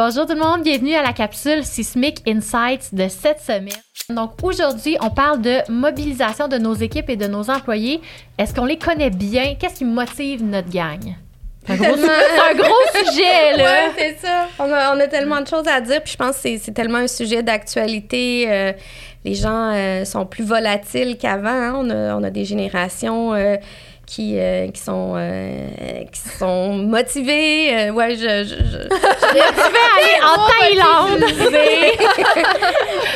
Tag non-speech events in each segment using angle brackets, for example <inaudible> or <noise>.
Bonjour tout le monde, bienvenue à la capsule Sismic Insights de cette semaine. Donc aujourd'hui, on parle de mobilisation de nos équipes et de nos employés. Est-ce qu'on les connaît bien? Qu'est-ce qui motive notre gang? C'est un gros, <laughs> c'est un gros sujet, là. Ouais, c'est ça. On a, on a tellement de choses à dire, puis je pense que c'est- c'est tellement un sujet d'actualité. euh, les gens euh, sont plus volatiles qu'avant. hein. On, a, on a des générations euh, qui, euh, qui, sont, euh, qui sont motivées. Euh, ouais, je... je, je- aller en Thaïlande? <laughs>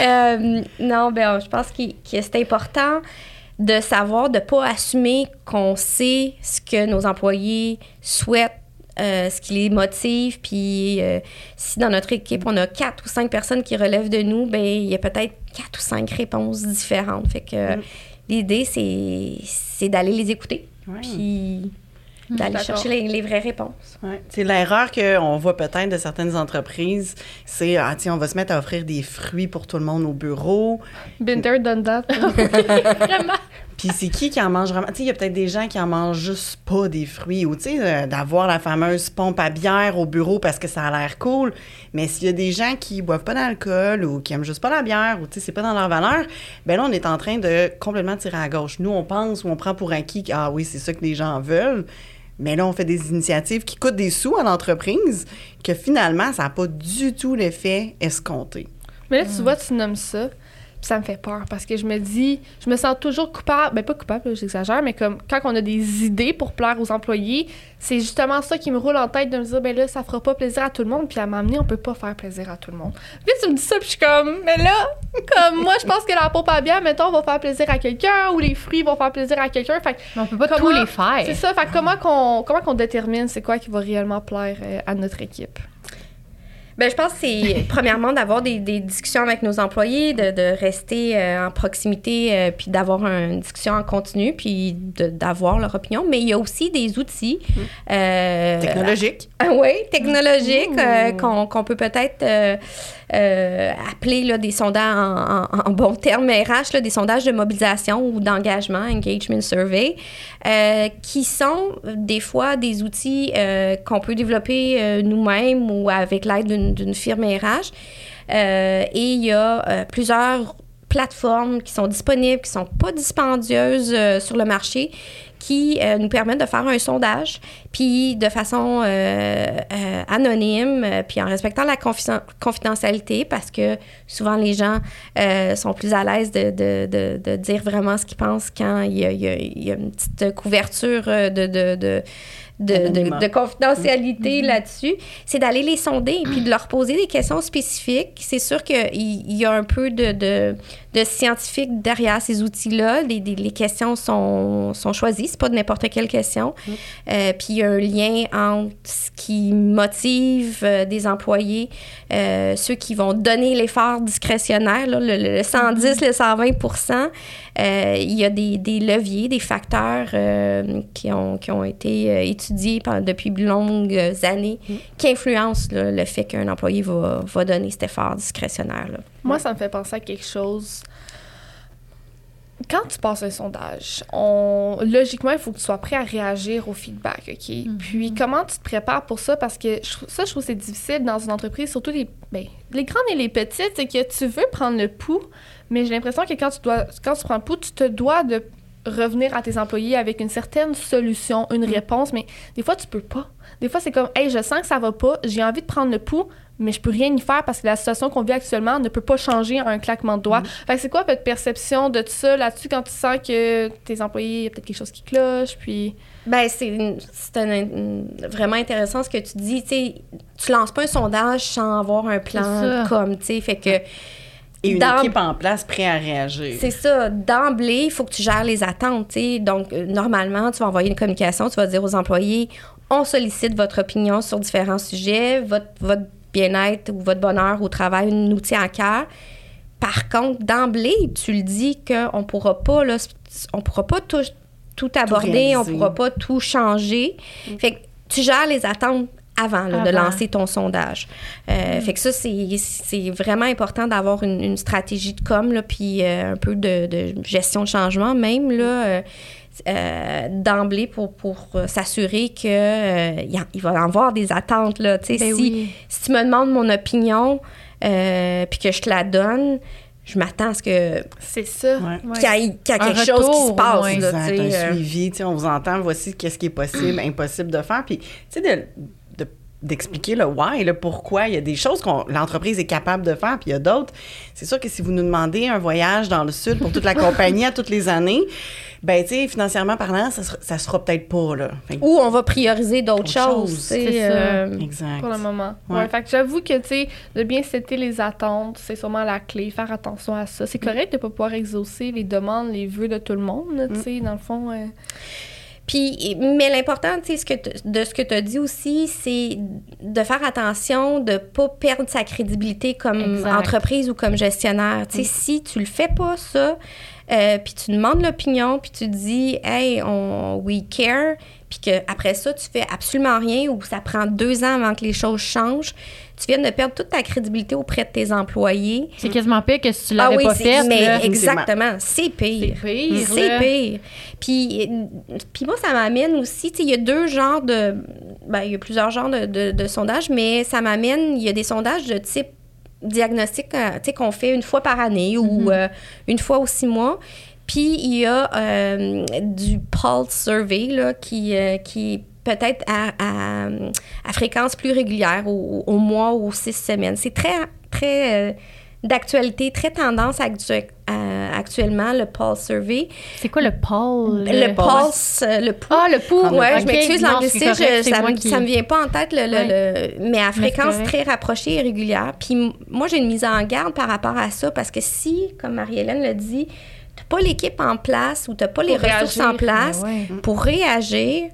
Euh, non, ben, je pense que c'est important de savoir, de ne pas assumer qu'on sait ce que nos employés souhaitent, ce qui les motive. Puis si dans notre équipe, on a quatre ou cinq personnes qui relèvent de nous, ben il y a peut-être quatre ou cinq réponses différentes. Fait que l'idée, c'est, c'est d'aller les écouter. Ouais. Puis d'aller D'accord. chercher les, les vraies réponses. Ouais. C'est l'erreur qu'on voit peut-être de certaines entreprises, c'est ah tiens, on va se mettre à offrir des fruits pour tout le monde au bureau. There, done that. <laughs> Vraiment. Puis c'est qui qui en mange vraiment? Tu sais, il y a peut-être des gens qui en mangent juste pas des fruits ou tu sais euh, d'avoir la fameuse pompe à bière au bureau parce que ça a l'air cool. Mais s'il y a des gens qui boivent pas d'alcool ou qui aiment juste pas la bière ou tu sais c'est pas dans leur valeur, ben là on est en train de complètement tirer à gauche. Nous on pense ou on prend pour acquis que ah oui, c'est ça que les gens veulent. Mais là, on fait des initiatives qui coûtent des sous à l'entreprise que finalement, ça n'a pas du tout l'effet escompté. Mais là, tu vois, tu nommes ça, ça me fait peur parce que je me dis, je me sens toujours coupable. Ben, pas coupable, j'exagère, mais comme quand on a des idées pour plaire aux employés, c'est justement ça qui me roule en tête de me dire, ben là, ça fera pas plaisir à tout le monde, puis à m'amener, on peut pas faire plaisir à tout le monde. Puis tu me dis ça, puis je suis comme, mais là, comme moi, je pense que la pompe à bière, mettons, va faire plaisir à quelqu'un, ou les fruits vont faire plaisir à quelqu'un. Fait Mais on peut pas Comment- tous les faire. c'est ça, fait comment qu'on comment qu'on détermine c'est quoi qui va réellement plaire euh, à notre équipe? Ben, je pense que c'est <laughs> premièrement d'avoir des, des discussions avec nos employés, de, de rester euh, en proximité, euh, puis d'avoir une discussion en continu, puis d'avoir leur opinion. Mais il y a aussi des outils euh, Technologique. <laughs> ah oui, technologiques euh, qu'on peut peut-être appeler là, des sondages en, en, en bon terme RH, là, des sondages de mobilisation ou d'engagement, engagement survey, qui sont des fois des outils qu'on peut développer nous-mêmes ou avec l'aide d'une d'une firme RH. Euh, et il y a euh, plusieurs plateformes qui sont disponibles, qui sont pas dispendieuses euh, sur le marché, qui euh, nous permettent de faire un sondage, puis de façon euh, euh, anonyme, puis en respectant la confiden- confidentialité, parce que souvent les gens sont plus à l'aise de, de, de, de dire vraiment ce qu'ils pensent quand il y a, il y a- il y a une petite couverture de, de, de, confidentialité là-dessus, c'est d'aller les sonder et puis de leur poser des questions spécifiques. C'est sûr qu'il il y a un peu de, de, de scientifique derrière ces outils-là. Les, les- les questions sont, sont choisies, c'est pas de n'importe quelle question. Euh, puis il y a un lien entre ce qui motive euh, des employés, euh, ceux qui vont donner l'effort discrétionnaire, là, le, le 110, le 120% euh, il y a des, des leviers, des facteurs qui, ont, qui ont été étudiés par- depuis de longues années qui influencent là, le fait qu'un employé va, va donner cet effort discrétionnaire. Là. Moi, ça me fait penser à quelque chose. Quand tu passes un sondage, on... logiquement, il faut que tu sois prêt à réagir au feedback, OK? Puis, comment tu te prépares pour ça? Parce que je ça, je trouve que c'est difficile dans une entreprise, surtout les, ben, les grandes et les petites, c'est que tu veux prendre le pouls, mais j'ai l'impression que quand tu, dois, quand tu prends le pouls, tu te dois de revenir à tes employés avec une certaine solution, une réponse, mais des fois, tu peux pas. Des fois, c'est comme, hey, je sens que ça va pas, j'ai envie de prendre le pouls, mais je peux rien y faire parce que la situation qu'on vit actuellement ne peut pas changer en un claquement de doigts. Fait que c'est quoi votre perception de ça là-dessus quand tu sens que tes employés, il y a peut-être quelque chose qui cloche, puis... Ben, c'est vraiment intéressant ce que tu dis. Tu tu lances pas un sondage sans avoir un plan comme, tu sais, fait que Et une équipe en place prête à réagir. C'est ça. D'emblée, il faut que tu gères les attentes. Donc, euh, normalement, tu vas envoyer une communication, tu vas dire aux employés on sollicite votre opinion sur différents sujets, votre, votre bien-être ou votre bonheur au travail nous tient à cœur. Par contre, d'emblée, tu le dis qu'on ne pourra pas, là, on pourra pas tout, tout aborder, on réaliser. pourra pas tout changer. Fait que tu gères les attentes avant, là, de lancer ton sondage. Euh, Fait que ça, c'est c'est vraiment important d'avoir une, une stratégie de com, là, puis euh, un peu de, de gestion de changement même. Là, euh, euh, d'emblée pour, pour s'assurer que euh, il va y avoir des attentes. Là, tu sais, Ben si, oui. si tu me demandes mon opinion euh, puis que je te la donne, je m'attends à ce que C'est ça. Ouais. Ouais. qu'il y ait, quelque chose qui se passe. moins. là, Exact, un euh. suivi, tu sais, on vous entend, voici qu'est-ce qui est possible, <clears throat> impossible de faire, puis tu sais, de- d'expliquer le why, le pourquoi. Il y a des choses que l'entreprise est capable de faire, puis il y a d'autres. C'est sûr que si vous nous demandez un voyage dans le sud pour toute la compagnie <laughs> à toutes les années, ben tu sais, financièrement parlant, ça sera, ça sera peut-être pas, là. Fait Ou on va prioriser d'autres Autre choses. C'est euh, exact. Pour le moment. Ouais. Ouais. fait que j'avoue que, tu sais, de bien setter les attentes, c'est sûrement la clé. Faire attention à ça. C'est correct de ne pas pouvoir exaucer les demandes, les vœux de tout le monde, tu sais, dans le fond. euh, Puis, mais l'important, tu sais, de ce que tu as dit aussi, c'est de faire attention de pas perdre sa crédibilité comme Exact. entreprise ou comme gestionnaire. Tu sais, si tu le fais pas, ça, euh, puis tu demandes l'opinion, puis tu dis, hey, on, we care, puis qu'après ça, tu fais absolument rien ou ça prend deux ans avant que les choses changent, tu viens de perdre toute ta crédibilité auprès de tes employés. C'est quasiment pire que si tu l'avais pas Ah c'est- fait. mais là. exactement, c'est pire. C'est pire, C'est pire. Puis, puis moi, ça m'amène aussi, tu sais, il y a deux genres de... Ben, il y a plusieurs genres de, de- de sondages, mais ça m'amène, il y a des sondages de type diagnostic, euh, tu sais, qu'on fait une fois par année ou Mm-hmm. euh, une fois aux six mois. Puis il y a euh, du Pulse Survey, là, qui, euh, qui est peut-être à, à, à fréquence plus régulière, au, au mois ou aux six semaines. C'est très, très euh, d'actualité, très tendance actu- euh, actuellement, le Pulse Survey. C'est quoi le pôle? Le Pulse, euh, le pouls. Ah, le pouls. Ouais, Ok, je m'excuse, l'anglicisme, ça, qui- ça me vient pas en tête, le, le- Ouais. le- mais à fréquence très rapprochée et régulière. Puis moi, j'ai une mise en garde par rapport à ça parce que si, comme Marie-Hélène l'a dit, t'as pas l'équipe en place ou t'as pas les ressources en place ben ouais. pour réagir,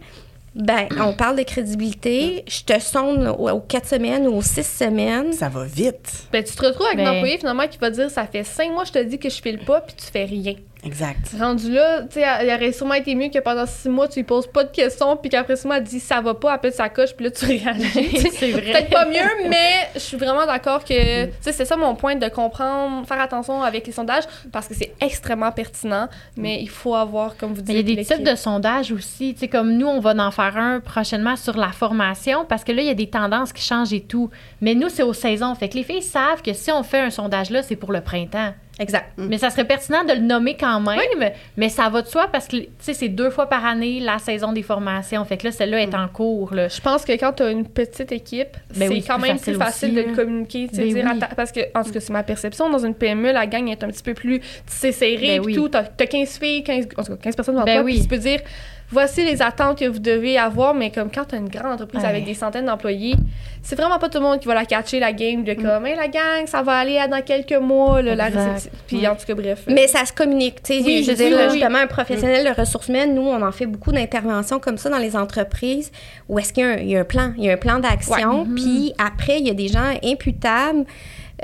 ben, on parle de crédibilité. Je te sonde aux, aux quatre semaines ou aux six semaines. Ça va vite. Ben, tu te retrouves avec Ben- un employé finalement qui va dire ça fait cinq mois que je te dis que je file pas puis tu fais rien. Exact. Rendu là, tu sais, il aurait sûrement été mieux que pendant six mois tu lui poses pas de questions puis qu'après six mois elle dit ça va pas, elle pète sa coche puis là tu <laughs> réagis. C'est vrai. Peut-être pas mieux, mais je suis vraiment d'accord que, tu sais, c'est ça mon point de comprendre, faire attention avec les sondages parce que c'est extrêmement pertinent, mais il faut avoir, comme vous dites, il y a des l'équipe. types de sondages aussi. Tu sais, comme nous, on va en faire un prochainement sur la formation parce que là, il y a des tendances qui changent et tout. Mais nous, c'est aux saisons. Fait que les filles savent que si on fait un sondage là, c'est pour le printemps. Exact. Mais ça serait pertinent de le nommer quand même. Mais ça va de soi parce que, tu sais, c'est deux fois par année la saison des formations. Fait que là, celle-là est en cours. Là. Je pense que quand tu as une petite équipe, Ben c'est oui, quand même facile plus facile aussi, de le communiquer. Ben dire oui. ta- parce que, en tout cas, c'est ma perception. Dans une PME, la gang est un petit peu plus c'est serré. Ben oui. tout. Tu as, 15 filles, 15, en tout cas, 15 personnes devant Ben toi. oui. Puis tu peux dire voici les attentes que vous devez avoir. Mais comme quand tu as une grande entreprise Ouais. avec des centaines d'employés, c'est vraiment pas tout le monde qui va la catcher, la game, de comme, hey, la gang, ça va aller dans quelques mois, là, la. Puis en tout cas, bref. Mais ça se communique. tu sais, Oui, je veux dire, oui. justement, un professionnel de ressources humaines, nous, on en fait beaucoup d'interventions comme ça dans les entreprises où est-ce qu'il y a un, il y a un plan, il y a un plan d'action, puis après, il y a des gens imputables.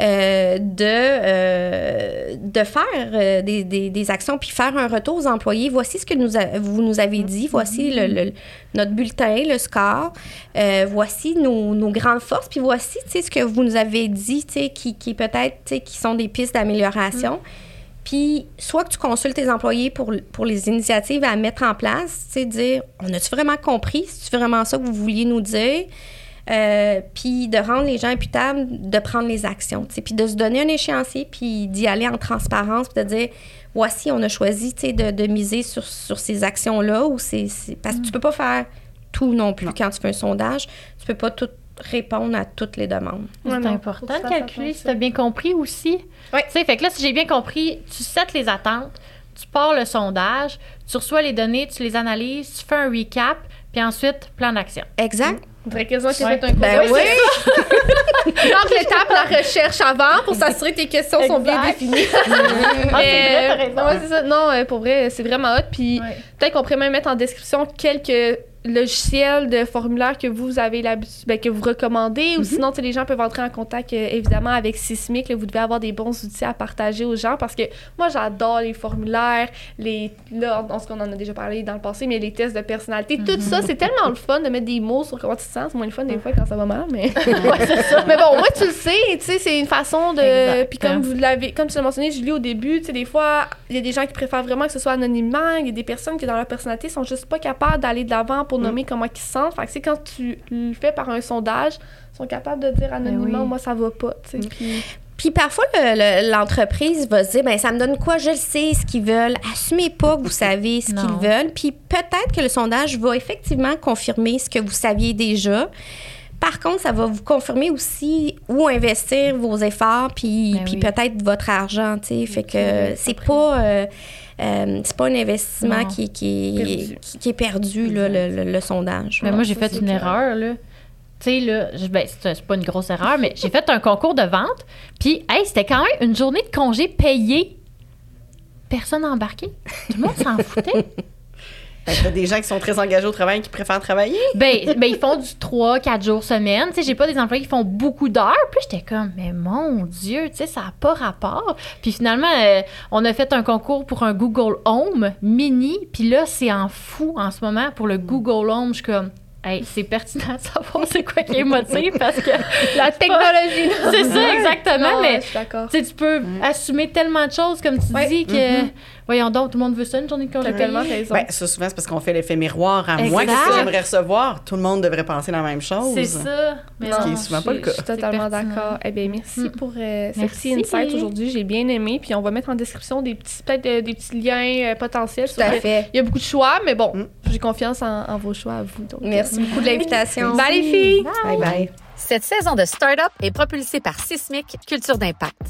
Euh, de, euh, de faire euh, des, des, actions puis faire un retour aux employés. Voici ce que nous a- vous nous avez dit. Voici le, notre bulletin, le score. Voici nos, nos grandes forces. Puis voici ce que vous nous avez dit, qui, qui peut-être qui sont des pistes d'amélioration. Puis, soit que tu consultes tes employés pour, pour les initiatives à mettre en place, tu dire, on a-tu vraiment compris? C'est vraiment ça que vous vouliez nous dire? Euh, puis de rendre les gens imputables, de prendre les actions, tu sais, puis de se donner un échéancier, puis d'y aller en transparence, puis de dire, voici, on a choisi, tu sais, de, de miser sur, sur ces actions-là, ou c'est, parce que tu peux pas faire tout non plus quand tu fais un sondage, tu peux pas tout répondre à toutes les demandes. C'est Ouais, important de calculer si tu as bien compris aussi. Oui. Tu sais, fait que là, si j'ai bien compris, tu sets les attentes, tu pars le sondage, tu reçois les données, tu les analyses, tu fais un recap, puis ensuite, plan d'action. Exact. On dirait quasiment que tu Ouais. fait un cours. Ben oui. <laughs> Donc, l'étape, la recherche avant pour s'assurer que tes questions sont bien définies. Ah, c'est vrai, t'as Euh, ouais, ça. Non, euh, pour vrai, c'est vraiment hot. Puis Ouais. peut-être qu'on pourrait même mettre en description quelques logiciel de formulaire que vous avez l'habitude, ben, que vous recommandez, ou Mhm. sinon, tu sais, les gens peuvent entrer en contact, euh, évidemment, avec Sismic. là, vous devez avoir des bons outils à partager aux gens parce que moi, j'adore les formulaires, les, là, ce qu'on en a déjà parlé dans le passé, mais les tests de personnalité, tout ça, c'est tellement le fun de mettre des mots sur comment tu te sens. C'est moins le fun des fois quand ça va mal, mais. <laughs> Ouais, ça. <laughs> Mais bon, moi, tu le sais, tu sais, c'est une façon de. Puis comme vous l'avez, comme tu l'as mentionné, Julie, au début, tu sais, des fois, il y a des gens qui préfèrent vraiment que ce soit anonymement. Il y a des personnes qui, dans leur personnalité, sont juste pas capables d'aller de l'avant pour nommer comment ils se sentent. Fait que c'est quand tu le fais par un sondage, ils sont capables de dire anonymement, oui. moi, ça va pas, sais. Puis. Puis parfois, le- le- l'entreprise va se dire, ben ça me donne quoi, je le sais, ce qu'ils veulent. Assumez pas que vous savez ce qu'ils veulent. Puis peut-être que le sondage va effectivement confirmer ce que vous saviez déjà. Par contre, ça va vous confirmer aussi où investir vos efforts, puis, Ben puis oui. peut-être votre argent, tu sais. Fait que c'est pas... euh, euh, c'est pas un investissement Non. qui, qui, Perdu. qui, qui est perdu, là, le, le- le sondage. Mais moi, j'ai fait une clair. erreur, là. Tu sais, là, ben, c'est c'est pas une grosse erreur, mais j'ai fait un concours de vente. Puis, hey, c'était quand même une journée de congé payée. Personne n'a embarqué. Tout le monde s'en foutait. T'as des gens qui sont très engagés au travail qui préfèrent travailler? Ben, ben, ils font du 3, 4 jours semaine. Tu sais, j'ai pas des employés qui font beaucoup d'heures. Puis j'étais comme, mais mon Dieu, tu sais, ça n'a pas rapport. Puis finalement, euh, on a fait un concours pour un Google Home mini. Puis là, c'est en fou en ce moment pour le Google Home. Je suis comme, hey, c'est pertinent de savoir c'est quoi qui est motif parce que <laughs> La technologie. C'est ça, exactement, Non, mais- tu peux assumer tellement de choses, comme tu Ouais. dis, que. Voyons donc, tout le monde veut ça, une journée de congé. T'as tellement payé. raison. Ben, ça, souvent, c'est parce qu'on fait l'effet miroir. À Exact. moi, qu'est-ce que j'aimerais recevoir? Tout le monde devrait penser la même chose. C'est ça. Mais Ce qui non, est souvent pas le cas. Je suis totalement d'accord. Eh bien, merci Mm. pour euh, ce Merci. petit insight aujourd'hui. J'ai bien aimé. Puis on va mettre en description des petits, peut-être euh, des petits liens euh, potentiels. Tout à fait. Il y a beaucoup de choix, mais bon, Mm. j'ai confiance en, en vos choix à vous. donc, euh, Merci beaucoup de l'invitation. Bye les filles! Bye bye. Cette saison de Startup est propulsée par Sismic Culture d'impact.